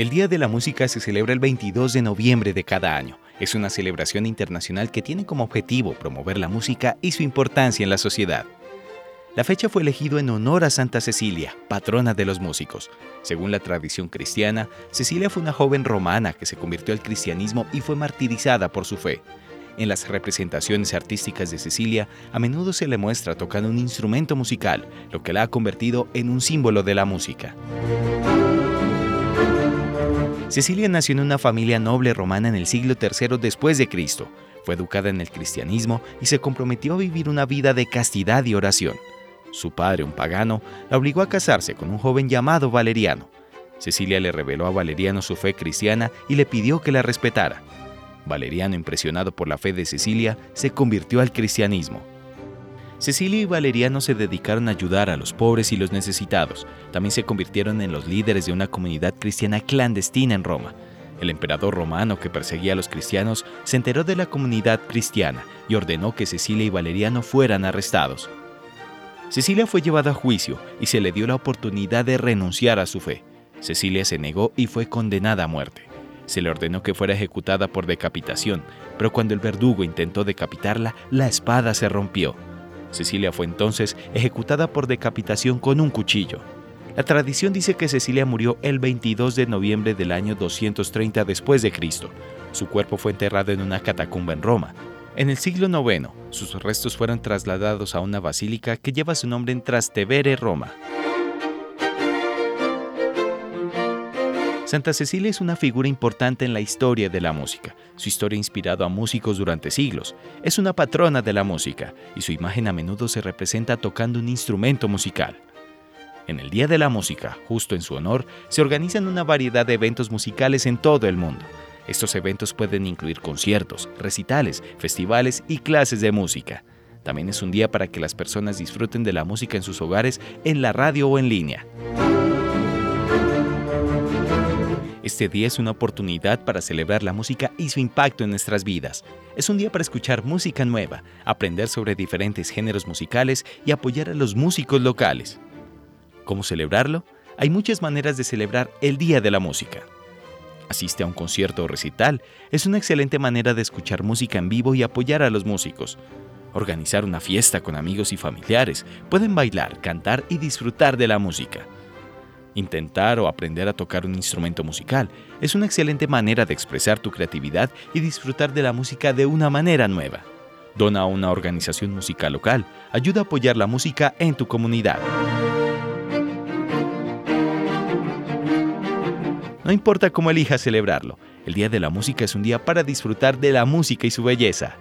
El Día de la Música se celebra el 22 de noviembre de cada año. Es una celebración internacional que tiene como objetivo promover la música y su importancia en la sociedad. La fecha fue elegido en honor a Santa Cecilia, patrona de los músicos. Según la tradición cristiana, Cecilia fue una joven romana que se convirtió al cristianismo y fue martirizada por su fe. En las representaciones artísticas de Cecilia, a menudo se le muestra tocando un instrumento musical, lo que la ha convertido en un símbolo de la música. Cecilia nació en una familia noble romana en el siglo III después de Cristo. Fue educada en el cristianismo y se comprometió a vivir una vida de castidad y oración. Su padre, un pagano, la obligó a casarse con un joven llamado Valeriano. Cecilia le reveló a Valeriano su fe cristiana y le pidió que la respetara. Valeriano, impresionado por la fe de Cecilia, se convirtió al cristianismo. Cecilia y Valeriano se dedicaron a ayudar a los pobres y los necesitados. También se convirtieron en los líderes de una comunidad cristiana clandestina en Roma. El emperador romano que perseguía a los cristianos se enteró de la comunidad cristiana y ordenó que Cecilia y Valeriano fueran arrestados. Cecilia fue llevada a juicio y se le dio la oportunidad de renunciar a su fe. Cecilia se negó y fue condenada a muerte. Se le ordenó que fuera ejecutada por decapitación, pero cuando el verdugo intentó decapitarla, la espada se rompió. Cecilia fue entonces ejecutada por decapitación con un cuchillo. La tradición dice que Cecilia murió el 22 de noviembre del año 230 después de Cristo. Su cuerpo fue enterrado en una catacumba en Roma, en el siglo IX, sus restos fueron trasladados a una basílica que lleva su nombre en Trastevere, Roma. Santa Cecilia es una figura importante en la historia de la música. Su historia ha inspirado a músicos durante siglos. Es una patrona de la música y su imagen a menudo se representa tocando un instrumento musical. En el Día de la Música, justo en su honor, se organizan una variedad de eventos musicales en todo el mundo. Estos eventos pueden incluir conciertos, recitales, festivales y clases de música. También es un día para que las personas disfruten de la música en sus hogares, en la radio o en línea. Este día es una oportunidad para celebrar la música y su impacto en nuestras vidas. Es un día para escuchar música nueva, aprender sobre diferentes géneros musicales y apoyar a los músicos locales. ¿Cómo celebrarlo? Hay muchas maneras de celebrar el Día de la Música asiste a un concierto o recital, es una excelente manera de escuchar música en vivo y apoyar a los músicos. Organizar una fiesta con amigos y familiares, pueden bailar, cantar y disfrutar de la música. Intentar o aprender a tocar un instrumento musical es una excelente manera de expresar tu creatividad y disfrutar de la música de una manera nueva. Dona a una organización musical local, ayuda a apoyar la música en tu comunidad. No importa cómo elijas celebrarlo, el Día de la Música es un día para disfrutar de la música y su belleza.